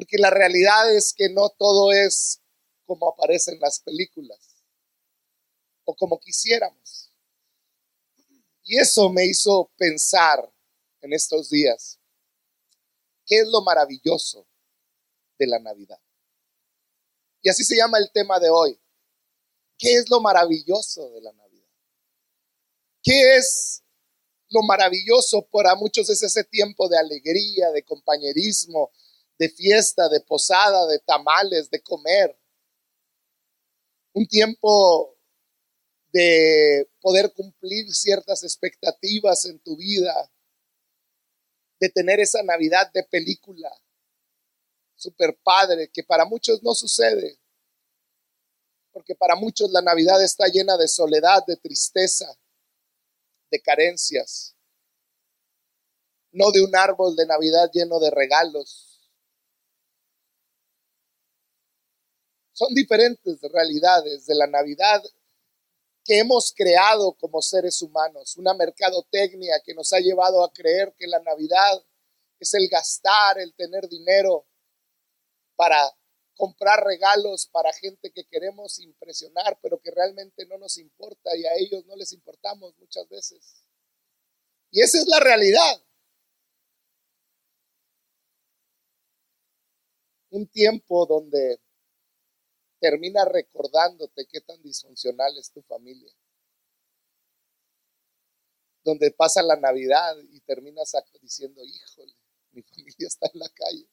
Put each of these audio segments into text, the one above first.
Porque la realidad es que no todo es como aparece en las películas o como quisiéramos. Y eso me hizo pensar en estos días, ¿qué es lo maravilloso de la Navidad? Y así se llama el tema de hoy. ¿Qué es lo maravilloso de la Navidad? ¿Qué es lo maravilloso para muchos es ese tiempo de alegría, de compañerismo, de fiesta, de posada, de tamales, de comer. Un tiempo de poder cumplir ciertas expectativas en tu vida, de tener esa Navidad de película, super padre, que para muchos no sucede, porque para muchos la Navidad está llena de soledad, de tristeza, de carencias, no de un árbol de Navidad lleno de regalos. Son diferentes realidades de la Navidad que hemos creado como seres humanos, una mercadotecnia que nos ha llevado a creer que la Navidad es el gastar, el tener dinero para comprar regalos para gente que queremos impresionar, pero que realmente no nos importa y a ellos no les importamos muchas veces. Y esa es la realidad. Un tiempo donde termina recordándote qué tan disfuncional es tu familia. Donde pasa la Navidad y terminas diciendo, híjole, mi familia está en la calle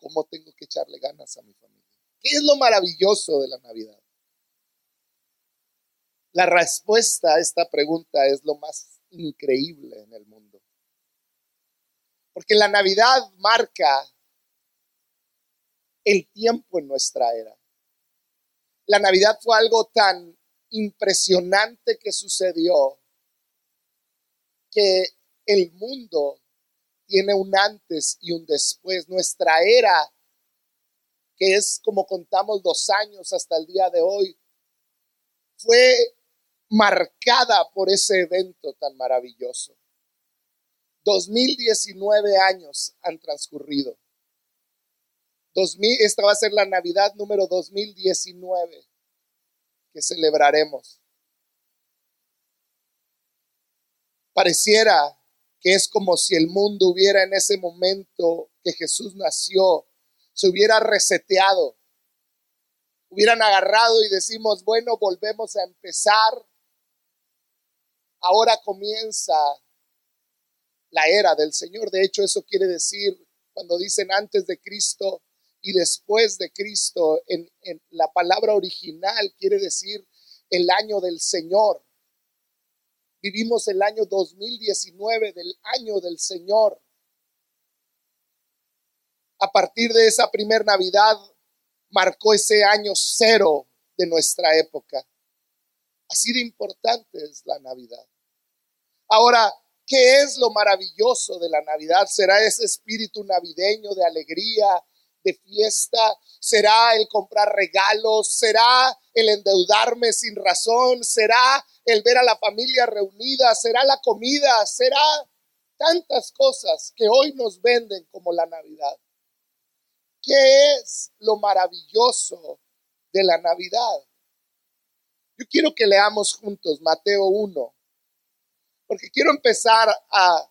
cómo tengo que echarle ganas a mi familia. ¿Qué es lo maravilloso de la Navidad? La respuesta a esta pregunta es lo más increíble en el mundo. Porque la Navidad marca el tiempo en nuestra era. La Navidad fue algo tan impresionante que sucedió que el mundo tiene un antes y un después. Nuestra era, que es como contamos los años hasta el día de hoy, fue marcada por ese evento tan maravilloso. 2019 años han transcurrido. 2000, esta va a ser la Navidad número 2019 que celebraremos. Pareciera que es como si el mundo hubiera en ese momento que Jesús nació, se hubiera reseteado, hubieran agarrado y decimos, bueno, volvemos a empezar, ahora comienza la era del Señor. De hecho, eso quiere decir, cuando dicen antes de Cristo y después de Cristo, en, la palabra original quiere decir el año del Señor. Vivimos el año 2019 del año del Señor. A partir de esa primer Navidad marcó ese año cero de nuestra época. Así de importante es la Navidad. Ahora, ¿qué es lo maravilloso de la Navidad? ¿Será ese espíritu navideño de alegría, de fiesta? ¿Será el comprar regalos? ¿Será el endeudarme sin razón? ¿Será el ver a la familia reunida, será la comida, será tantas cosas que hoy nos venden como la Navidad. ¿Qué es lo maravilloso de la Navidad? Yo quiero que leamos juntos Mateo 1, porque quiero empezar a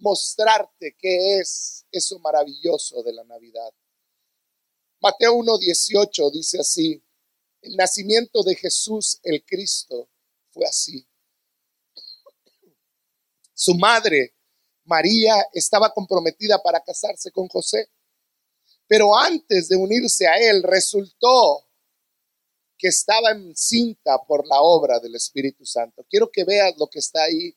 mostrarte qué es eso maravilloso de la Navidad. Mateo 1, 18 dice así, el nacimiento de Jesús el Cristo fue así. Su madre, María, estaba comprometida para casarse con José, pero antes de unirse a él resultó que estaba encinta por la obra del Espíritu Santo. Quiero que veas lo que está ahí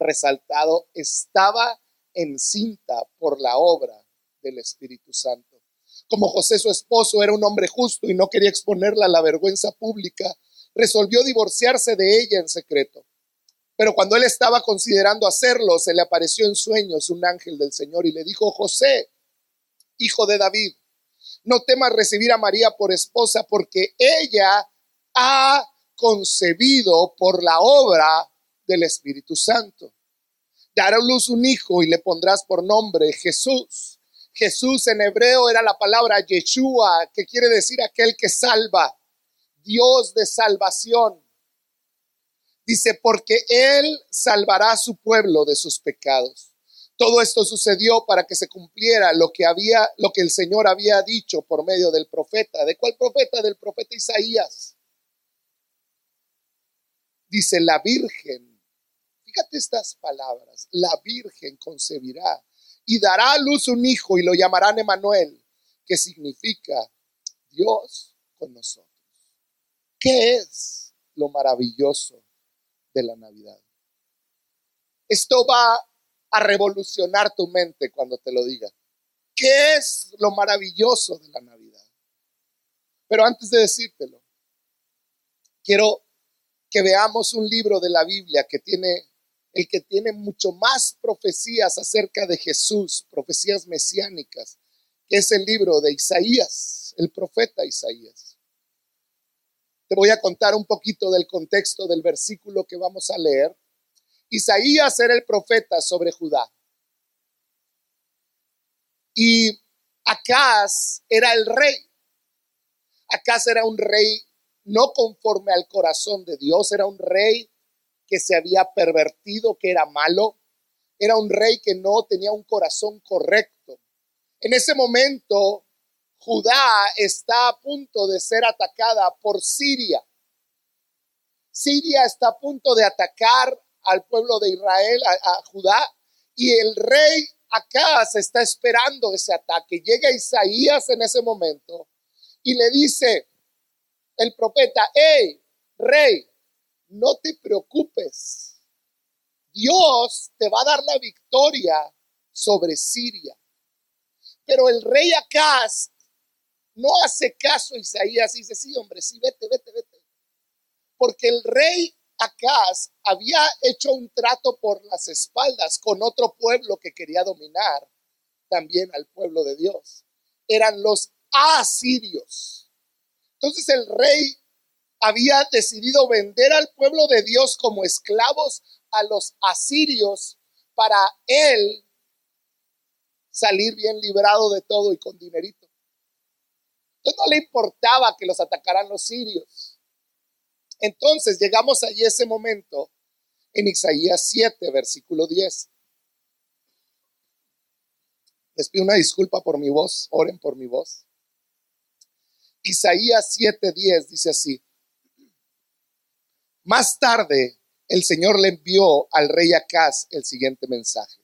resaltado. Estaba encinta por la obra del Espíritu Santo. Como José su esposo era un hombre justo y no quería exponerla a la vergüenza pública, resolvió divorciarse de ella en secreto. Pero cuando él estaba considerando hacerlo, se le apareció en sueños un ángel del Señor y le dijo, José, hijo de David, no temas recibir a María por esposa porque ella ha concebido por la obra del Espíritu Santo. dará luz un hijo y le pondrás por nombre Jesús. Jesús en hebreo era la palabra Yeshua, que quiere decir aquel que salva, Dios de salvación. Dice, porque Él salvará a su pueblo de sus pecados. Todo esto sucedió para que se cumpliera lo que había, lo que el Señor había dicho por medio del profeta. ¿De cuál profeta? Del profeta Isaías. Dice, la Virgen, estas palabras, la Virgen concebirá y dará a luz un hijo y lo llamarán Emanuel, que significa Dios con nosotros. ¿Qué es lo maravilloso de la Navidad. Esto va a revolucionar tu mente cuando te lo diga. ¿Qué es lo maravilloso de la Navidad? Pero antes de decírtelo, quiero que veamos un libro de la Biblia que tiene el que tiene mucho más profecías acerca de Jesús, profecías mesiánicas, que es el libro de Isaías, el profeta Isaías. Te voy a contar un poquito del contexto del versículo que vamos a leer. Isaías era el profeta sobre Judá. Y Acaz era el rey. Acaz era un rey no conforme al corazón de Dios, era un rey que se había pervertido, que era malo, era un rey que no tenía un corazón correcto. En ese momento Judá está a punto de ser atacada por Siria. Siria está a punto de atacar al pueblo de Israel, a, Judá, y el rey acá se está esperando ese ataque. Llega Isaías en ese momento y le dice el profeta, hey, rey, no te preocupes. Dios te va a dar la victoria sobre Siria. Pero el rey Acaz no hace caso Isaías y dice, sí, hombre, sí, vete, vete, vete. Porque el rey Acaz había hecho un trato por las espaldas con otro pueblo que quería dominar también al pueblo de Dios. Eran los asirios. Entonces el rey había decidido vender al pueblo de Dios como esclavos a los asirios para él salir bien librado de todo y con dinerito. Entonces no le importaba que los atacaran los sirios. Entonces llegamos allí ese momento en Isaías 7, versículo 10. Les pido una disculpa por mi voz, oren por mi voz. Isaías 10 dice así. Más tarde el Señor le envió al rey Acaz el siguiente mensaje.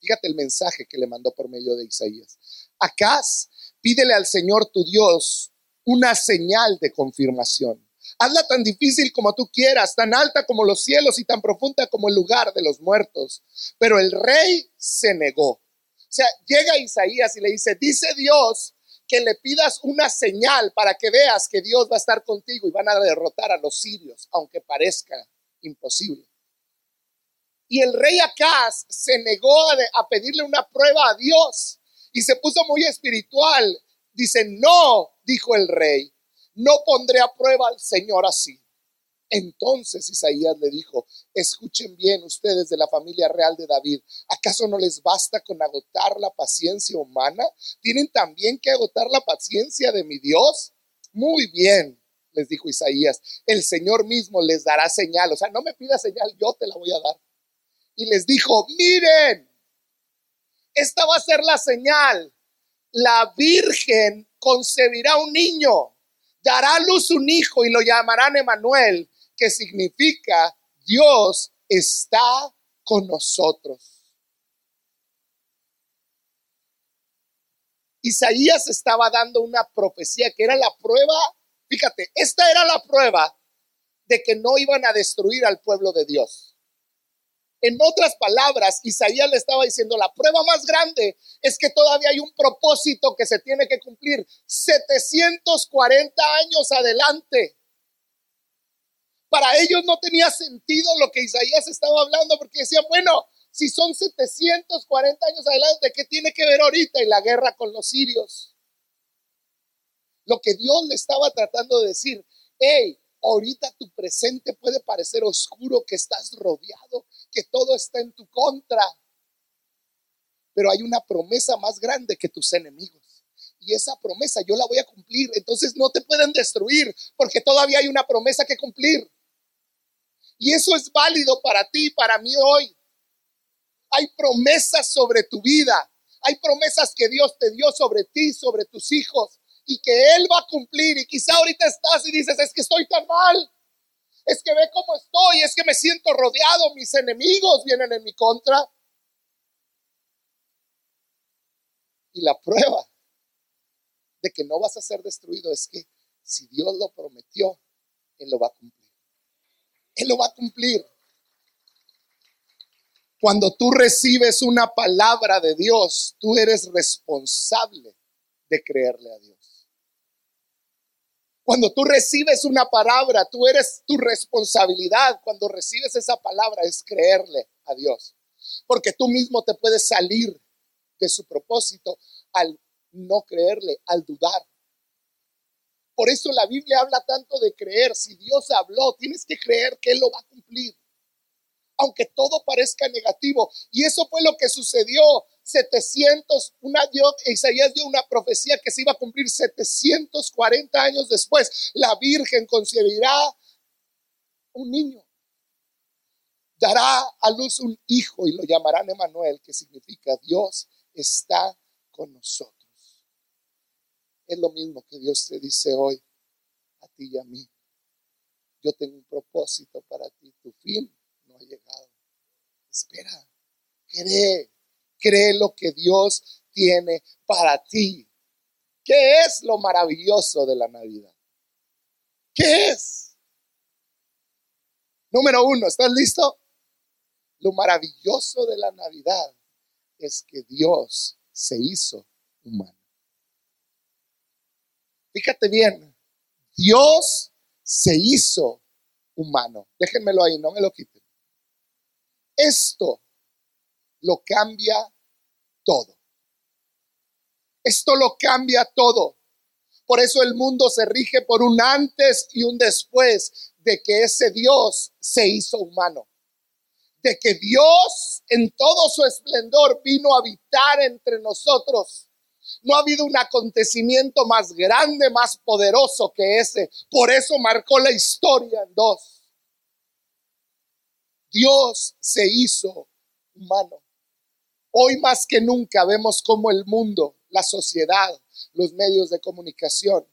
Fíjate el mensaje que le mandó por medio de Isaías. Acaz Pídele al Señor tu Dios una señal de confirmación. Hazla tan difícil como tú quieras, tan alta como los cielos y tan profunda como el lugar de los muertos. Pero el rey se negó. O sea, llega Isaías y le dice, dice Dios que le pidas una señal para que veas que Dios va a estar contigo y van a derrotar a los sirios, aunque parezca imposible. Y el rey Acaz se negó a, a pedirle una prueba a Dios y se puso muy espiritual. Dice, no, dijo el rey, no pondré a prueba al Señor así. Entonces Isaías le dijo, escuchen bien ustedes de la familia real de David, ¿acaso no les basta con agotar la paciencia humana? ¿Tienen también que agotar la paciencia de mi Dios? Muy bien, les dijo Isaías, el Señor mismo les dará señal, o sea, no me pida señal, yo te la voy a dar. Y les dijo, miren, esta va a ser la señal. La Virgen concebirá un niño, dará a luz un hijo y lo llamarán Emanuel, que significa Dios está con nosotros. Isaías estaba dando una profecía que era la prueba, fíjate, esta era la prueba de que no iban a destruir al pueblo de Dios. En otras palabras, Isaías le estaba diciendo, la prueba más grande es que todavía hay un propósito que se tiene que cumplir 740 años adelante. Para ellos no tenía sentido lo que Isaías estaba hablando porque decían, bueno, si son 740 años adelante, ¿qué tiene que ver ahorita en la guerra con los sirios? Lo que Dios le estaba tratando de decir, hey, Ahorita tu presente puede parecer oscuro, que estás rodeado, que todo está en tu contra. Pero hay una promesa más grande que tus enemigos. Y esa promesa yo la voy a cumplir. Entonces no te pueden destruir porque todavía hay una promesa que cumplir. Y eso es válido para ti, para mí hoy. Hay promesas sobre tu vida. Hay promesas que Dios te dio sobre ti, sobre tus hijos y que Él va a cumplir. Y quizá ahorita estás y dices, es que estoy tan mal. Es que ve cómo estoy, es que me siento rodeado, mis enemigos vienen en mi contra. Y la prueba de que no vas a ser destruido es que si Dios lo prometió, Él lo va a cumplir. Él lo va a cumplir. Cuando tú recibes una palabra de Dios, tú eres responsable de creerle a Dios. Cuando tú recibes una palabra, tú eres tu responsabilidad. Cuando recibes esa palabra es creerle a Dios. Porque tú mismo te puedes salir de su propósito al no creerle, al dudar. Por eso la Biblia habla tanto de creer. Si Dios habló, tienes que creer que Él lo va a cumplir. Aunque todo parezca negativo. Y eso fue lo que sucedió 700, una Isaías dio una profecía que se iba a cumplir 740 años después. La Virgen concebirá un niño. Dará a luz un hijo y lo llamarán Emanuel, que significa Dios está con nosotros. Es lo mismo que Dios te dice hoy a ti y a mí. Yo tengo un propósito para ti. Tu fin no ha llegado. Espera, cree cree lo que Dios tiene para ti. ¿Qué es lo maravilloso de la Navidad? ¿Qué es? Número uno, ¿estás listo? Lo maravilloso de la Navidad es que Dios se hizo humano. Fíjate bien, Dios se hizo humano. Déjenmelo ahí, no me lo quiten. Esto lo cambia todo. Esto lo cambia todo. Por eso el mundo se rige por un antes y un después de que ese Dios se hizo humano. De que Dios en todo su esplendor vino a habitar entre nosotros. No ha habido un acontecimiento más grande, más poderoso que ese. Por eso marcó la historia en dos. Dios se hizo humano. Hoy más que nunca vemos cómo el mundo, la sociedad, los medios de comunicación,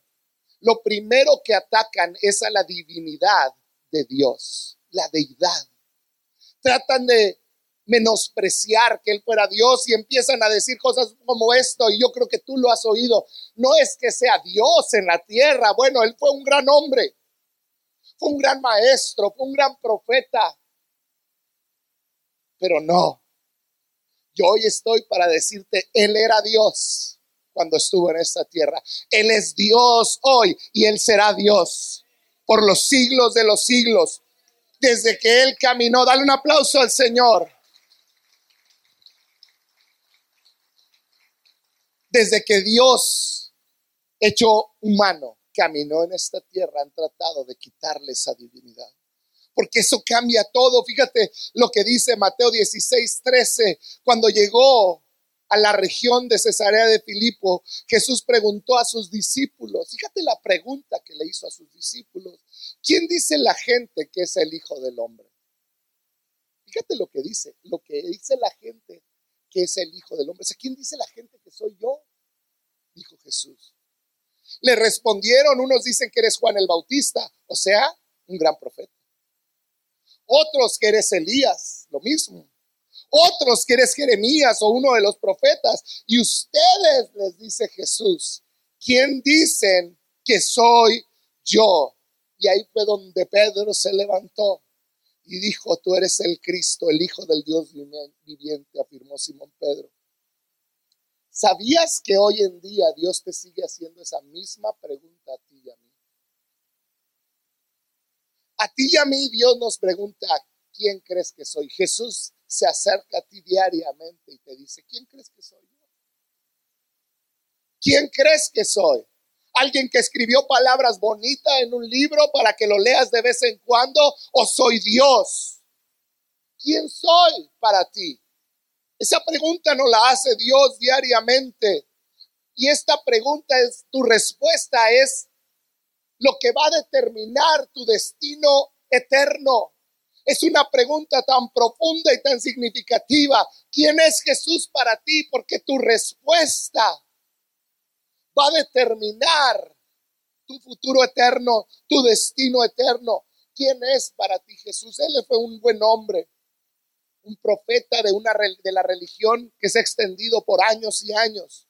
lo primero que atacan es a la divinidad de Dios, la deidad. Tratan de menospreciar que Él fuera Dios y empiezan a decir cosas como esto, y yo creo que tú lo has oído. No es que sea Dios en la tierra, bueno, Él fue un gran hombre, fue un gran maestro, fue un gran profeta, pero no, yo hoy estoy para decirte, Él era Dios cuando estuvo en esta tierra. Él es Dios hoy y Él será Dios por los siglos de los siglos. Desde que Él caminó, dale un aplauso al Señor. Desde que Dios, hecho humano, caminó en esta tierra, han tratado de quitarle esa divinidad porque eso cambia todo. Fíjate lo que dice Mateo 16, 13, cuando llegó a la región de Cesarea de Filipo, Jesús preguntó a sus discípulos, fíjate la pregunta que le hizo a sus discípulos, ¿quién dice la gente que es el Hijo del Hombre? Fíjate lo que dice, lo que dice la gente que es el Hijo del Hombre. ¿quién dice la gente que soy yo? Dijo Jesús. Le respondieron, unos dicen que eres Juan el Bautista, o sea, un gran profeta. Otros que eres Elías, lo mismo. Otros que eres Jeremías o uno de los profetas. Y ustedes, les dice Jesús, ¿quién dicen que soy yo? Y ahí fue donde Pedro se levantó y dijo, tú eres el Cristo, el Hijo del Dios viviente, afirmó Simón Pedro. ¿Sabías que hoy en día Dios te sigue haciendo esa misma pregunta a ti y a mí? A ti y a mí Dios nos pregunta, ¿quién crees que soy? Jesús se acerca a ti diariamente y te dice, ¿quién crees que soy? ¿Quién crees que soy? Alguien que escribió palabras bonitas en un libro para que lo leas de vez en cuando, o soy Dios. ¿Quién soy para ti? Esa pregunta no la hace Dios diariamente. Y esta pregunta es, tu respuesta es lo que va a determinar tu destino eterno. Es una pregunta tan profunda y tan significativa. ¿Quién es Jesús para ti? Porque tu respuesta va a determinar tu futuro eterno, tu destino eterno. ¿Quién es para ti Jesús? Él fue un buen hombre, un profeta de, una, de la religión que se ha extendido por años y años.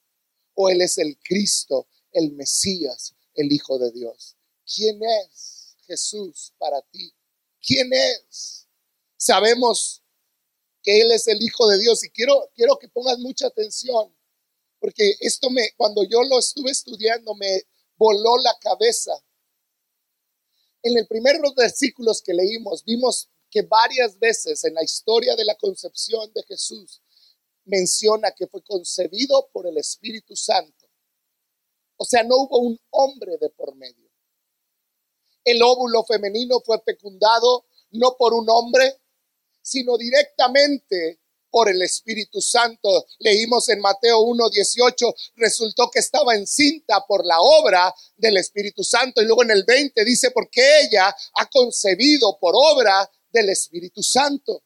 O Él es el Cristo, el Mesías, el Hijo de Dios. ¿Quién es Jesús para ti? ¿Quién es? Sabemos que Él es el Hijo de Dios y quiero, quiero que pongas mucha atención porque esto me, cuando yo lo estuve estudiando, me voló la cabeza. En el primer los versículos que leímos, vimos que varias veces en la historia de la concepción de Jesús menciona que fue concebido por el Espíritu Santo. O sea, no hubo un hombre de por medio. El óvulo femenino fue fecundado no por un hombre, sino directamente por el Espíritu Santo. Leímos en Mateo 1:18, resultó que estaba encinta por la obra del Espíritu Santo. Y luego en el 20 dice, porque ella ha concebido por obra del Espíritu Santo.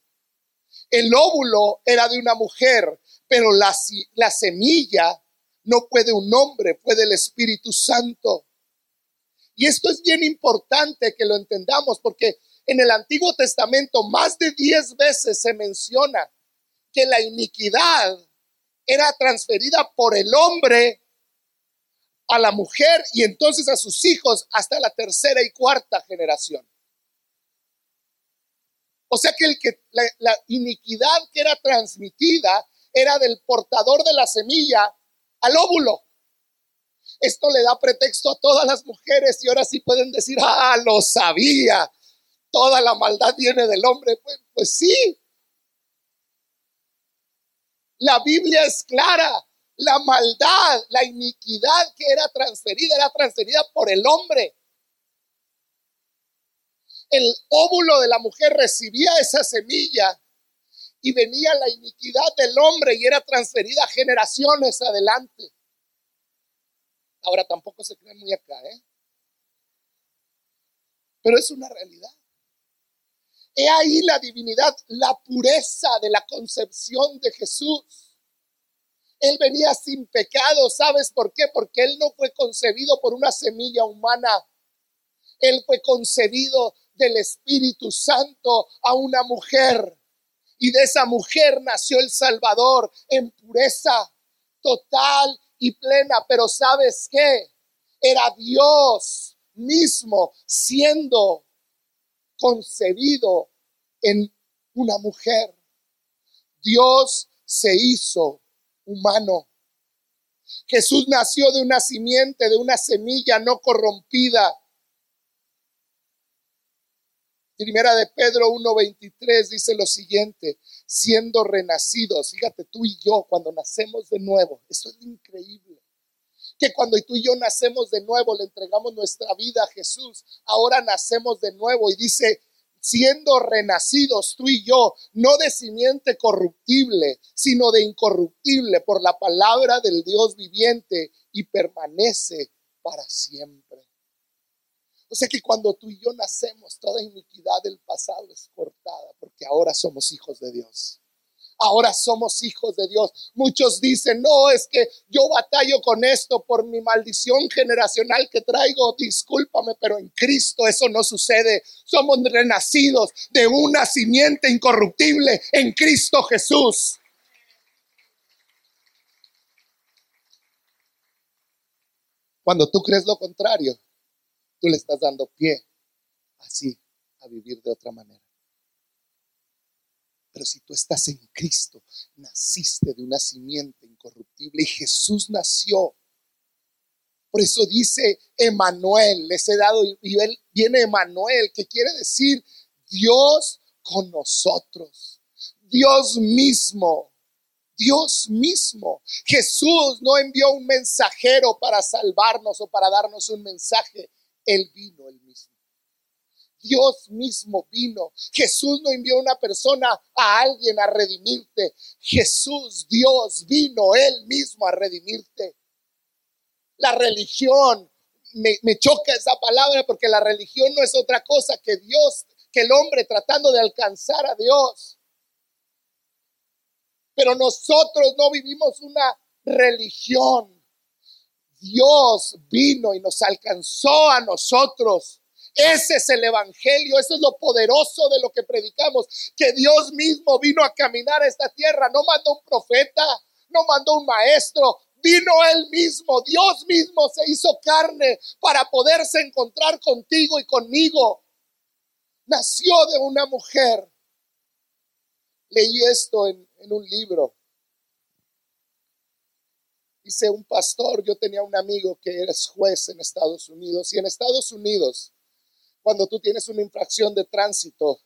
El óvulo era de una mujer, pero la, la semilla no puede un hombre, fue del Espíritu Santo. Y esto es bien importante que lo entendamos porque en el Antiguo Testamento más de diez veces se menciona que la iniquidad era transferida por el hombre a la mujer y entonces a sus hijos hasta la tercera y cuarta generación. O sea que, el que la, iniquidad que era transmitida era del portador de la semilla al óvulo. Esto le da pretexto a todas las mujeres y ahora sí pueden decir, ah, lo sabía, toda la maldad viene del hombre. Pues sí, la Biblia es clara. La maldad, la iniquidad que era transferida, era transferida por el hombre. El óvulo de la mujer recibía esa semilla y venía la iniquidad del hombre y era transferida generaciones adelante. Ahora tampoco se creen muy acá, ¿eh? Pero es una realidad. He ahí la divinidad, la pureza de la concepción de Jesús. Él venía sin pecado, ¿sabes por qué? Porque Él no fue concebido por una semilla humana. Él fue concebido del Espíritu Santo a una mujer. Y de esa mujer nació el Salvador en pureza total y plena. Pero ¿sabes qué? Era Dios mismo siendo concebido en una mujer. Dios se hizo humano. Jesús nació de una simiente, de una semilla no corrompida. Primera de Pedro 1:23 dice lo siguiente, siendo renacidos, fíjate tú y yo cuando nacemos de nuevo, eso es increíble que cuando tú y yo nacemos de nuevo, le entregamos nuestra vida a Jesús, ahora nacemos de nuevo y dice, siendo renacidos tú y yo, no de simiente corruptible, sino de incorruptible por la palabra del Dios viviente y permanece para siempre. O sea que cuando tú y yo nacemos, toda iniquidad del pasado es cortada, porque ahora somos hijos de Dios ahora somos hijos de Dios. Muchos dicen, no, es que yo batallo con esto por mi maldición generacional que traigo. Discúlpame, pero en Cristo eso no sucede. Somos renacidos de una simiente incorruptible en Cristo Jesús. Cuando tú crees lo contrario, tú le estás dando pie así a vivir de otra manera. Pero si tú estás en Cristo, naciste de una simiente incorruptible y Jesús nació. Por eso dice Emanuel, les he dado, y viene Emanuel, que quiere decir Dios con nosotros, Dios mismo, Dios mismo. Jesús no envió un mensajero para salvarnos o para darnos un mensaje. Él vino él mismo. Dios mismo vino. Jesús no envió una persona a alguien a redimirte. Jesús, Dios, vino Él mismo a redimirte. La religión, me, me, choca esa palabra porque la religión no es otra cosa que Dios, que el hombre tratando de alcanzar a Dios. Pero nosotros no vivimos una religión. Dios vino y nos alcanzó a nosotros ese es el Evangelio, eso es lo poderoso de lo que predicamos, que Dios mismo vino a caminar a esta tierra, no mandó un profeta, no mandó un maestro, vino Él mismo, Dios mismo se hizo carne para poderse encontrar contigo y conmigo. Nació de una mujer. Leí esto en, en un libro. Dice un pastor, yo tenía un amigo que era juez en Estados Unidos y en Estados Unidos cuando tú tienes una infracción de tránsito,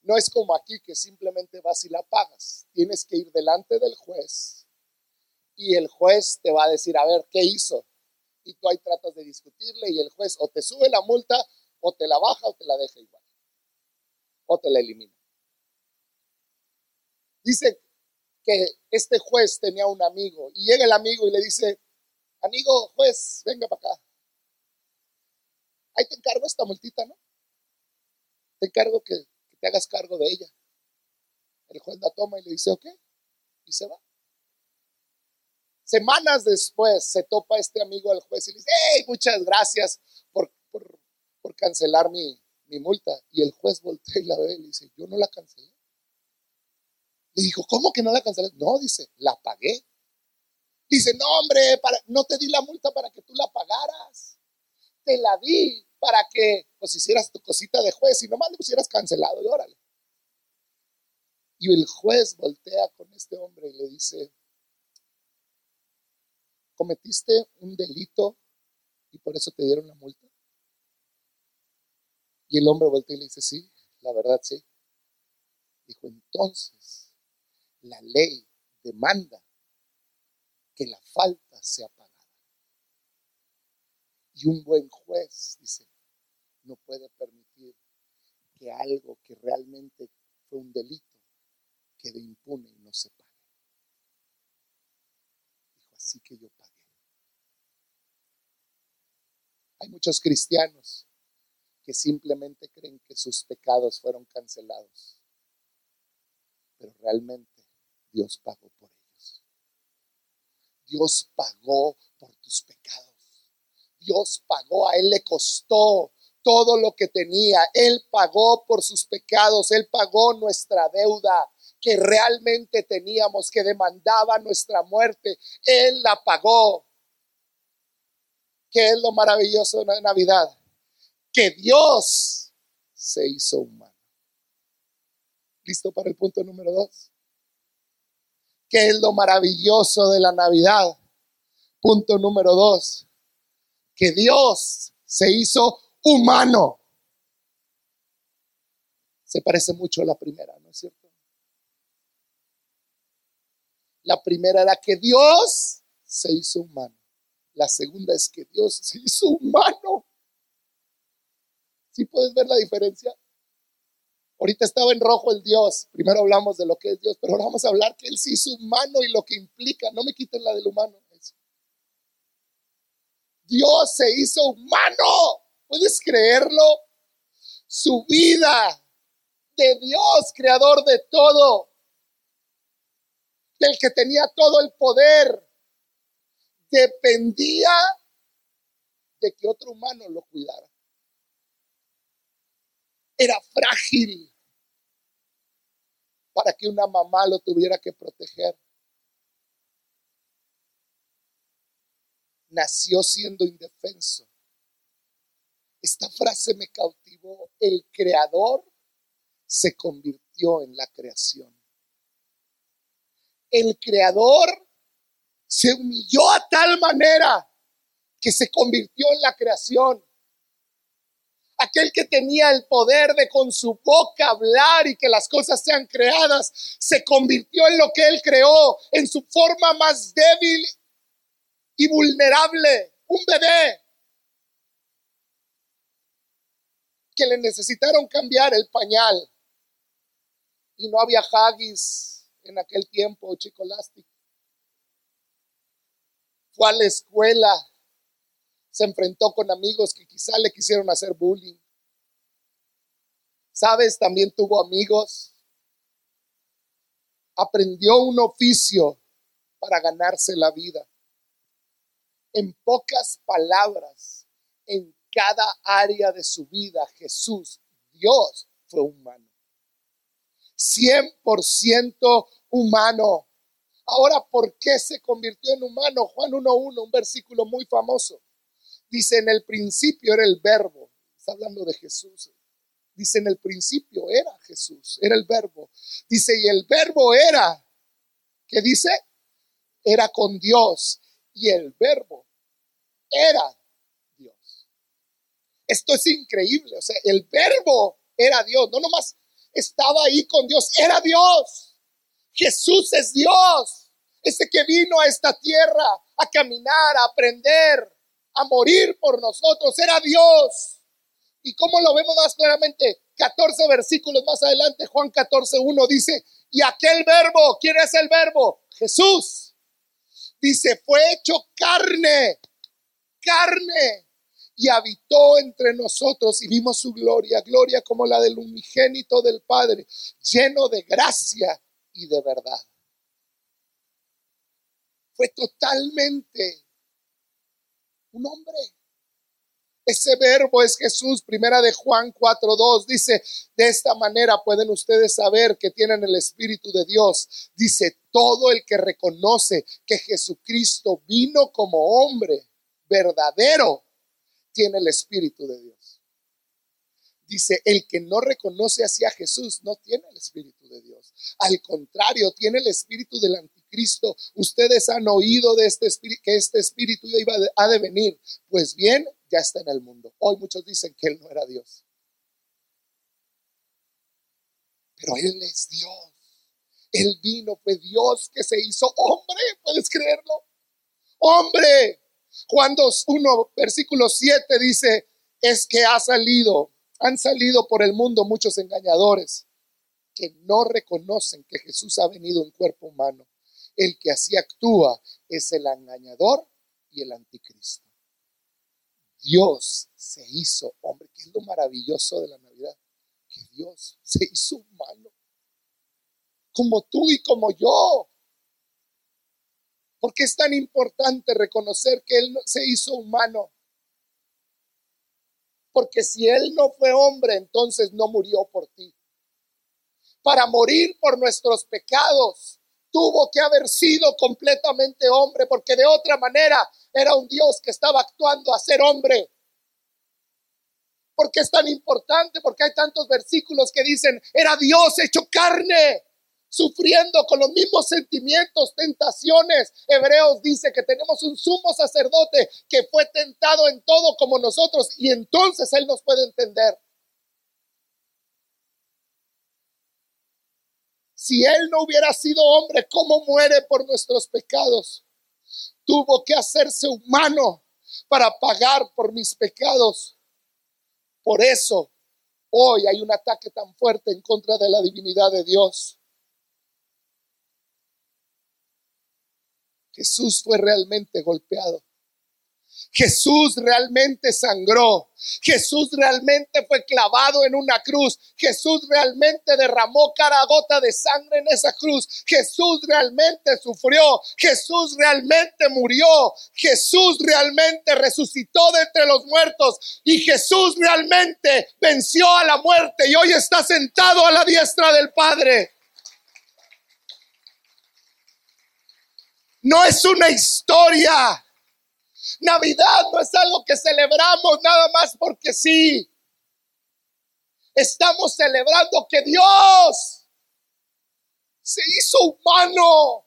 no es como aquí que simplemente vas y la pagas. Tienes que ir delante del juez y el juez te va a decir, a ver, ¿qué hizo? Y tú ahí tratas de discutirle y el juez o te sube la multa o te la baja o te la deja igual. O te la elimina. Dice que este juez tenía un amigo y llega el amigo y le dice, amigo juez, venga para acá ahí te encargo esta multita, ¿no? Te encargo que, te hagas cargo de ella. El juez la toma y le dice, ok, y se va. Semanas después se topa este amigo al juez y le dice, hey, muchas gracias por, cancelar mi, multa. Y el juez voltea y la ve y le dice, yo no la cancelé. Le dijo, ¿cómo que no la cancelé? No, dice, la pagué. Dice, no, hombre, para, no te di la multa para que tú la pagaras. Te la di para que pues hicieras tu cosita de juez y nomás le pusieras cancelado y órale. Y el juez voltea con este hombre y le dice, ¿cometiste un delito y por eso te dieron la multa? Y el hombre voltea y le dice, sí, la verdad sí. Dijo, entonces, la ley demanda que la falta sea pagada. Y un buen juez, dice, no puede permitir que algo que realmente fue un delito quede impune y no se pague. Dijo, así que yo pagué. Hay muchos cristianos que simplemente creen que sus pecados fueron cancelados, pero realmente Dios pagó por ellos. Dios pagó por tus pecados. Dios pagó, a Él le costó todo lo que tenía. Él pagó por sus pecados, Él pagó nuestra deuda que realmente teníamos, que demandaba nuestra muerte. Él la pagó. ¿Qué es lo maravilloso de Navidad? Que Dios se hizo humano. ¿Listo para el punto número dos? ¿Qué es lo maravilloso de la Navidad? Punto número dos que Dios se hizo humano. Se parece mucho a la primera, ¿no es cierto? La primera era que Dios se hizo humano. La segunda es que Dios se hizo humano. ¿Sí puedes ver la diferencia? Ahorita estaba en rojo el Dios. Primero hablamos de lo que es Dios, pero ahora vamos a hablar que Él se hizo humano y lo que implica. No me quiten la del humano. Dios se hizo humano. ¿Puedes creerlo? Su vida de Dios, creador de todo, del que tenía todo el poder, dependía de que otro humano lo cuidara. Era frágil para que una mamá lo tuviera que proteger. Nació siendo indefenso. Esta frase me cautivó. El creador se convirtió en la creación. El creador se humilló a tal manera que se convirtió en la creación. aquel que tenía el poder de con su boca hablar y que las cosas sean creadas, se convirtió en lo que él creó, en su forma más débil y vulnerable, un bebé que le necesitaron cambiar el pañal y no había haggis en aquel tiempo, chicolástico. Fue a la escuela se enfrentó con amigos que quizá le quisieron hacer bullying. ¿Sabes? También tuvo amigos. Aprendió un oficio para ganarse la vida. En pocas palabras, en cada área de su vida, Jesús, Dios, fue humano. 100% humano. Ahora, ¿por qué se convirtió en humano? Juan 1.1, un versículo muy famoso. Dice, en el principio era el verbo. Está hablando de Jesús. Dice, en el principio era Jesús, era el verbo. Dice, y el verbo era, ¿qué dice? Era con Dios. Y el verbo era Dios. Esto es increíble. O sea, el verbo era Dios. No nomás estaba ahí con Dios, era Dios. Jesús es Dios. Ese que vino a esta tierra a caminar, a aprender, a morir por nosotros, era Dios. ¿Y cómo lo vemos más claramente? 14 versículos más adelante, Juan 14, 1 dice, y aquel verbo, ¿quién es el verbo? Jesús. Dice, fue hecho carne, carne, y habitó entre nosotros y vimos su gloria, gloria como la del unigénito del Padre, lleno de gracia y de verdad. Fue totalmente un hombre. Ese verbo es Jesús, primera de Juan 4.2, dice, de esta manera pueden ustedes saber que tienen el Espíritu de Dios. Dice, todo el que reconoce que Jesucristo vino como hombre verdadero, tiene el Espíritu de Dios. Dice, el que no reconoce hacia Jesús no tiene el Espíritu de Dios. Al contrario, tiene el Espíritu del Cristo, ustedes han oído de este espíritu, que este espíritu iba a de venir. Pues bien, ya está en el mundo. Hoy muchos dicen que Él no era Dios. Pero Él es Dios. Él vino, fue Dios que se hizo hombre. ¿Puedes creerlo? Hombre. Juan 1, versículo 7 dice, es que ha salido, han salido por el mundo muchos engañadores que no reconocen que Jesús ha venido en cuerpo humano el que así actúa es el engañador y el anticristo. Dios se hizo hombre, que es lo maravilloso de la Navidad, que Dios se hizo humano, como tú y como yo. ¿Por qué es tan importante reconocer que Él se hizo humano? Porque si Él no fue hombre, entonces no murió por ti. Para morir por nuestros pecados, tuvo que haber sido completamente hombre, porque de otra manera era un Dios que estaba actuando a ser hombre. ¿Por qué es tan importante? Porque hay tantos versículos que dicen, era Dios hecho carne, sufriendo con los mismos sentimientos, tentaciones. Hebreos dice que tenemos un sumo sacerdote que fue tentado en todo como nosotros y entonces Él nos puede entender. Si Él no hubiera sido hombre, ¿cómo muere por nuestros pecados? Tuvo que hacerse humano para pagar por mis pecados. Por eso hoy hay un ataque tan fuerte en contra de la divinidad de Dios. Jesús fue realmente golpeado. Jesús realmente sangró. Jesús realmente fue clavado en una cruz. Jesús realmente derramó cada gota de sangre en esa cruz. Jesús realmente sufrió. Jesús realmente murió. Jesús realmente resucitó de entre los muertos. Y Jesús realmente venció a la muerte y hoy está sentado a la diestra del Padre. No es una historia Navidad no es algo que celebramos nada más porque sí. Estamos celebrando que Dios se hizo humano.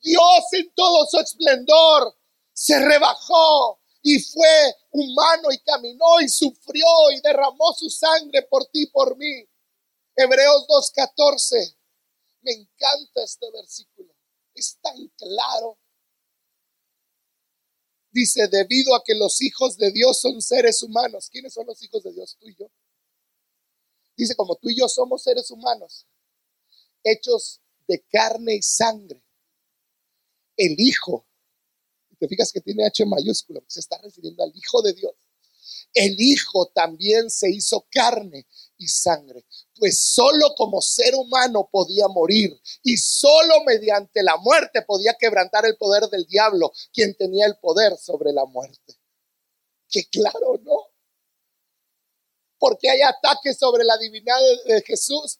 Dios en todo su esplendor se rebajó y fue humano y caminó y sufrió y derramó su sangre por ti, por mí. Hebreos 2.14. Me encanta este versículo. Es tan claro. Dice, debido a que los hijos de Dios son seres humanos. ¿Quiénes son los hijos de Dios? Tú y yo. Dice, como tú y yo somos seres humanos, hechos de carne y sangre. El Hijo te fijas que tiene H mayúscula, se está refiriendo al Hijo de Dios. El Hijo también se hizo carne y sangre, pues solo como ser humano podía morir y solo mediante la muerte podía quebrantar el poder del diablo, quien tenía el poder sobre la muerte. Qué claro, ¿no? Porque hay ataques sobre la divinidad de, de Jesús.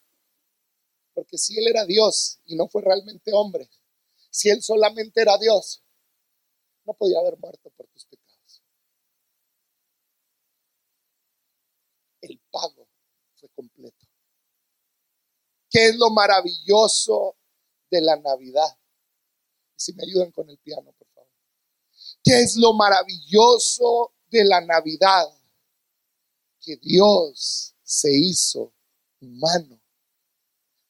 Porque si Él era Dios y no fue realmente hombre, si Él solamente era Dios, no podía haber muerto por tus pecados. El pago. ¿Qué es lo maravilloso de la Navidad? Si me ayudan con el piano, por favor. ¿Qué es lo maravilloso de la Navidad? Que Dios se hizo humano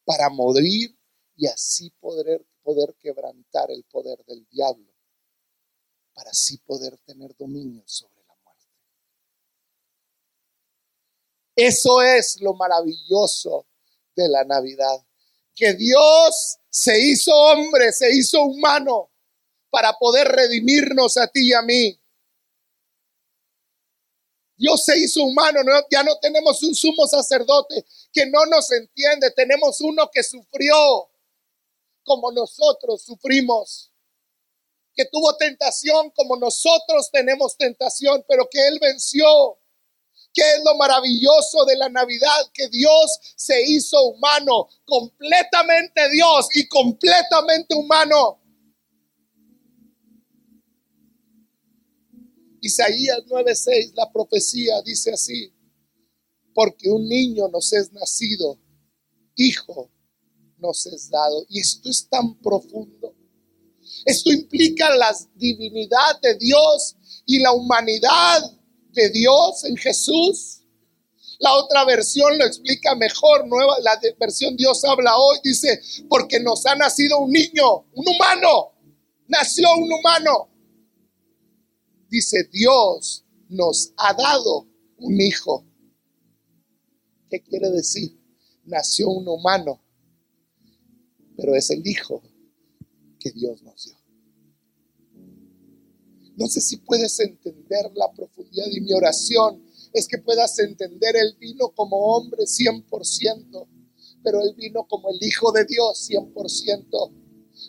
para morir y así poder, poder quebrantar el poder del diablo para así poder tener dominio sobre la muerte. Eso es lo maravilloso de la Navidad, que Dios se hizo hombre, se hizo humano para poder redimirnos a ti y a mí. Dios se hizo humano, ya no tenemos un sumo sacerdote que no nos entiende, tenemos uno que sufrió como nosotros sufrimos que tuvo tentación como nosotros tenemos tentación, pero que Él venció. ¿Qué es lo maravilloso de la Navidad? Que Dios se hizo humano, completamente Dios y completamente humano. Isaías 9:6, la profecía dice así, porque un niño nos es nacido, hijo nos es dado. Y esto es tan profundo. Esto implica la divinidad de Dios y la humanidad de Dios en Jesús. La otra versión lo explica mejor, nueva, la versión Dios habla hoy, dice, porque nos ha nacido un niño, un humano, nació un humano. Dice, Dios nos ha dado un hijo. ¿Qué quiere decir? Nació un humano, pero es el hijo que Dios nos dio. No sé si puedes entender la profundidad y mi oración es que puedas entender, el vino como hombre 100%, pero él vino como el Hijo de Dios 100%,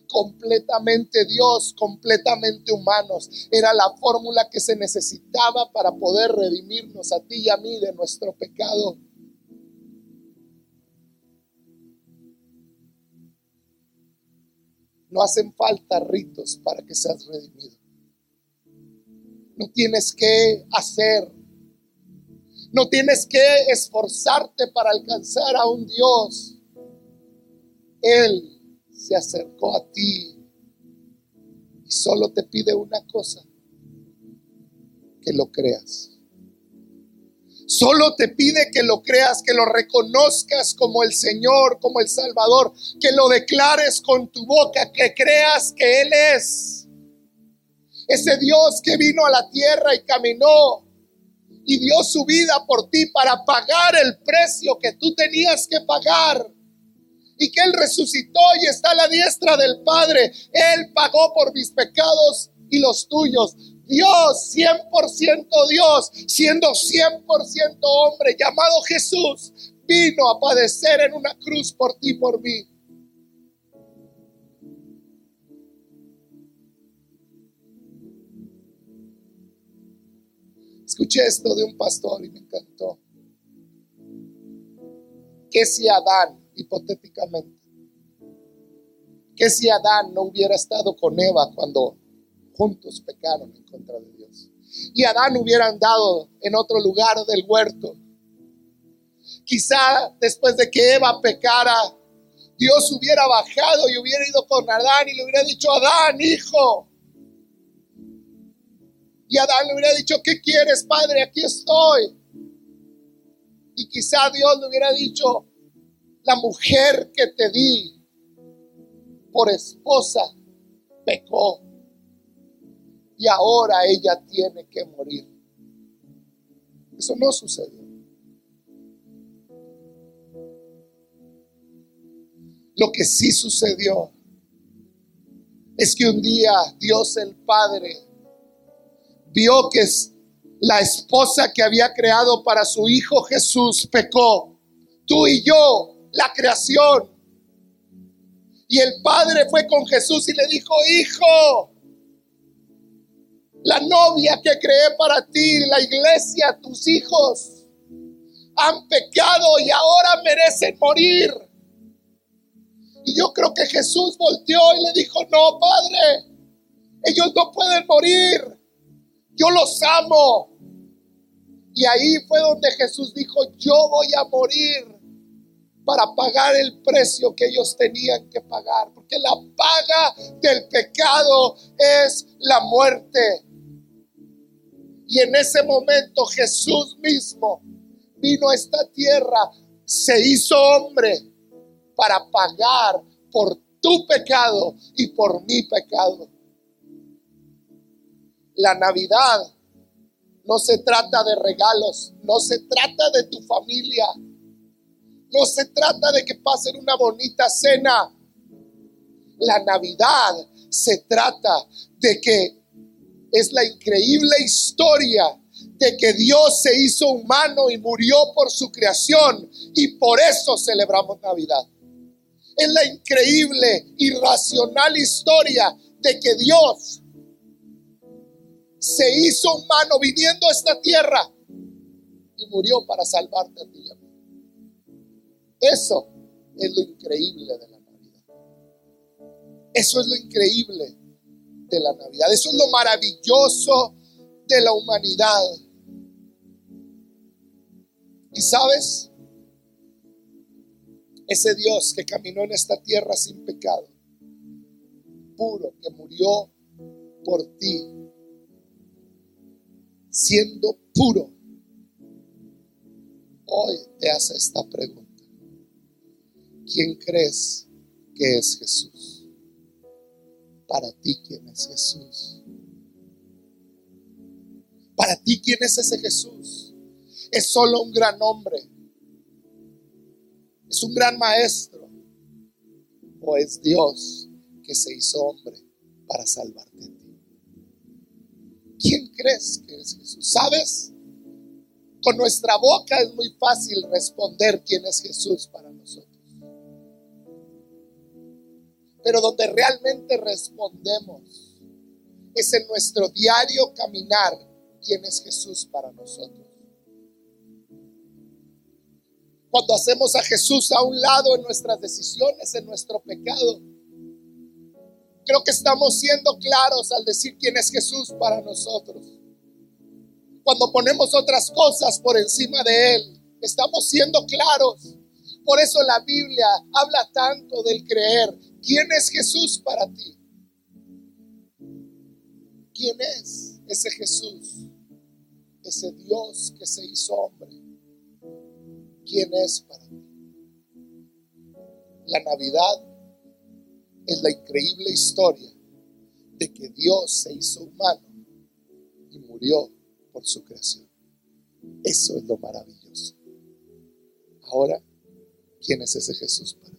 completamente Dios, completamente humanos. Era la fórmula que se necesitaba para poder redimirnos a ti y a mí de nuestro pecado. No hacen falta ritos para que seas redimido. No tienes que hacer. No tienes que esforzarte para alcanzar a un Dios. Él se acercó a ti y solo te pide una cosa, que lo creas. Solo te pide que lo creas, que lo reconozcas como el Señor, como el Salvador, que lo declares con tu boca, que creas que Él es. Ese Dios que vino a la tierra y caminó y dio su vida por ti para pagar el precio que tú tenías que pagar. Y que Él resucitó y está a la diestra del Padre. Él pagó por mis pecados y los tuyos. Dios, 100% Dios, siendo 100% hombre, llamado Jesús, vino a padecer en una cruz por ti, por mí. Escuché esto de un pastor y me encantó. Que si Adán, hipotéticamente, que si Adán no hubiera estado con Eva cuando juntos pecaron en contra de Dios. Y Adán hubiera andado en otro lugar del huerto. Quizá después de que Eva pecara, Dios hubiera bajado y hubiera ido con Adán y le hubiera dicho, Adán, hijo. Y Adán le hubiera dicho, ¿qué quieres, Padre? Aquí estoy. Y quizá Dios le hubiera dicho, la mujer que te di por esposa pecó. Y ahora ella tiene que morir. Eso no sucedió. Lo que sí sucedió es que un día Dios el Padre vio que la esposa que había creado para su hijo Jesús pecó. Tú y yo, la creación. Y el Padre fue con Jesús y le dijo, hijo, la novia que creé para ti, la iglesia, tus hijos, han pecado y ahora merecen morir. Y yo creo que Jesús volteó y le dijo, no, Padre, ellos no pueden morir. Yo los amo. Y ahí fue donde Jesús dijo, yo voy a morir para pagar el precio que ellos tenían que pagar. Porque la paga del pecado es la muerte. Y en ese momento Jesús mismo vino a esta tierra, se hizo hombre para pagar por tu pecado y por mi pecado. La Navidad no se trata de regalos, no se trata de tu familia, no se trata de que pasen una bonita cena. La Navidad se trata de que es la increíble historia de que Dios se hizo humano y murió por su creación y por eso celebramos Navidad. Es la increíble y racional historia de que Dios se hizo humano viniendo a esta tierra y murió para salvarte a ti. Eso es lo increíble de la Navidad. Eso es lo increíble de la Navidad. Eso es lo maravilloso de la humanidad. Y sabes, ese Dios que caminó en esta tierra sin pecado, puro, que murió por ti, siendo puro, hoy te hace esta pregunta. ¿Quién crees que es Jesús? Para ti, ¿quién es Jesús? Para ti, ¿quién es ese Jesús? Es solo un gran hombre. Es un gran maestro. O es Dios que se hizo hombre para salvarte a ti. ¿Quién crees que es Jesús? ¿Sabes? Con nuestra boca es muy fácil responder quién es Jesús para nosotros. Pero donde realmente respondemos es en nuestro diario caminar quién es Jesús para nosotros. Cuando hacemos a Jesús a un lado en nuestras decisiones, en nuestro pecado, creo que estamos siendo claros al decir quién es Jesús para nosotros. Cuando ponemos otras cosas por encima de Él, estamos siendo claros. Por eso la Biblia habla tanto del creer. ¿Quién es Jesús para ti? ¿Quién es ese Jesús? Ese Dios que se hizo hombre. ¿Quién es para ti? La Navidad es la increíble historia de que Dios se hizo humano y murió por su creación. Eso es lo maravilloso. Ahora, ¿quién es ese Jesús para ti?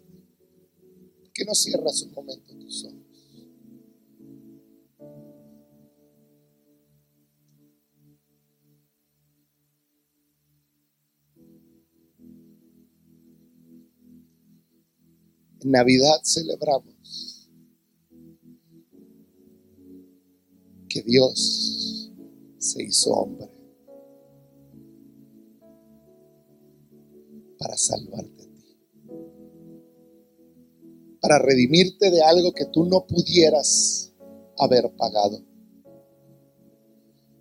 ¿Por qué no cierras un momento tus ojos? En Navidad celebramos que Dios se hizo hombre para salvarte a ti, para redimirte de algo que tú no pudieras haber pagado.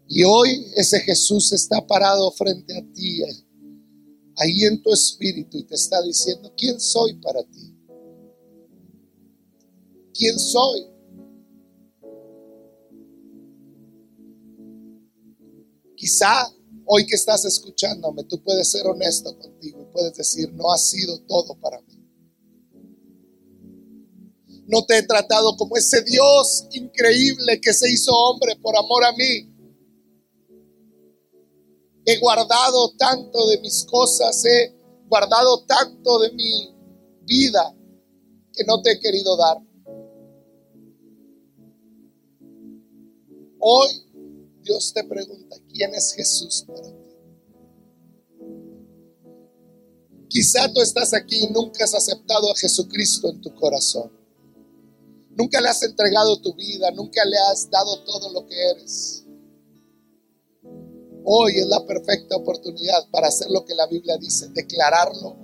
Y hoy ese Jesús está parado frente a ti, ahí en tu espíritu, y te está diciendo, ¿quién soy para ti? ¿Quién soy? Quizá hoy que estás escuchándome, tú puedes ser honesto contigo y puedes decir, no ha sido todo para mí. No te he tratado como ese Dios increíble que se hizo hombre por amor a mí. He guardado tanto de mis cosas, he guardado tanto de mi vida que no te he querido dar. Hoy Dios te pregunta, ¿quién es Jesús para ti? Quizá tú estás aquí y nunca has aceptado a Jesucristo en tu corazón. Nunca le has entregado tu vida, nunca le has dado todo lo que eres. Hoy es la perfecta oportunidad para hacer lo que la Biblia dice, declararlo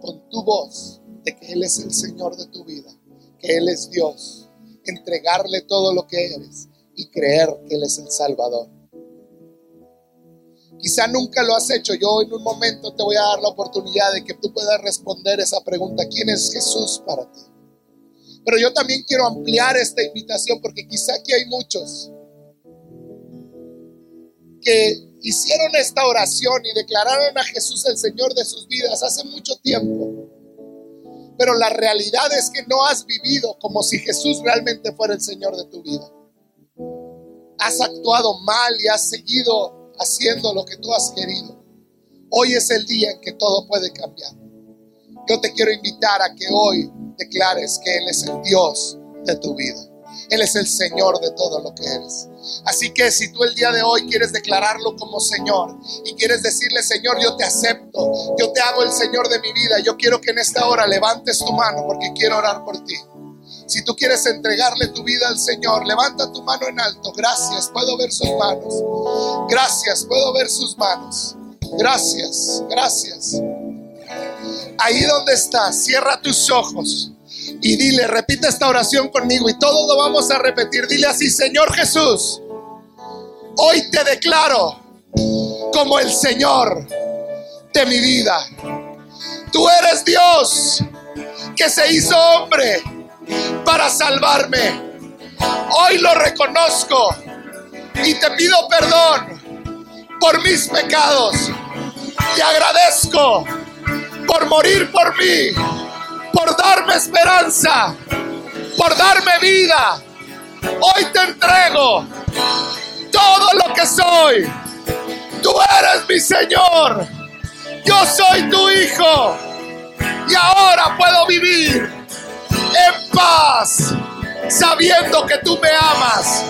con tu voz de que Él es el Señor de tu vida, que Él es Dios, entregarle todo lo que eres y creer que Él es el Salvador. Quizá nunca lo has hecho. Yo en un momento te voy a dar la oportunidad de que tú puedas responder esa pregunta. ¿Quién es Jesús para ti? Pero yo también quiero ampliar esta invitación porque quizá aquí hay muchos que hicieron esta oración y declararon a Jesús el Señor de sus vidas hace mucho tiempo. Pero la realidad es que no has vivido como si Jesús realmente fuera el Señor de tu vida. Has actuado mal y has seguido haciendo lo que tú has querido. Hoy es el día en que todo puede cambiar. Yo te quiero invitar a que hoy declares que Él es el Dios de tu vida. Él es el Señor de todo lo que eres. Así que si tú el día de hoy quieres declararlo como Señor y quieres decirle, Señor, yo te acepto, yo te hago el Señor de mi vida, yo quiero que en esta hora levantes tu mano porque quiero orar por ti. Si tú quieres entregarle tu vida al Señor, levanta tu mano en alto. Gracias, puedo ver sus manos. Gracias, puedo ver sus manos. Gracias, gracias. Ahí donde estás, cierra tus ojos y dile, repite esta oración conmigo y todos lo vamos a repetir. Dile así, Señor Jesús, hoy te declaro como el Señor de mi vida. Tú eres Dios que se hizo hombre para salvarme. Hoy lo reconozco y te pido perdón por mis pecados. Te agradezco por morir por mí, por darme esperanza, por darme vida. Hoy te entrego todo lo que soy. Tú eres mi Señor. Yo soy tu hijo. Y ahora puedo vivir en paz, sabiendo que tú me amas.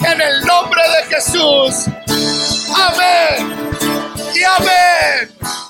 En el nombre de Jesús. Amén. Y amén.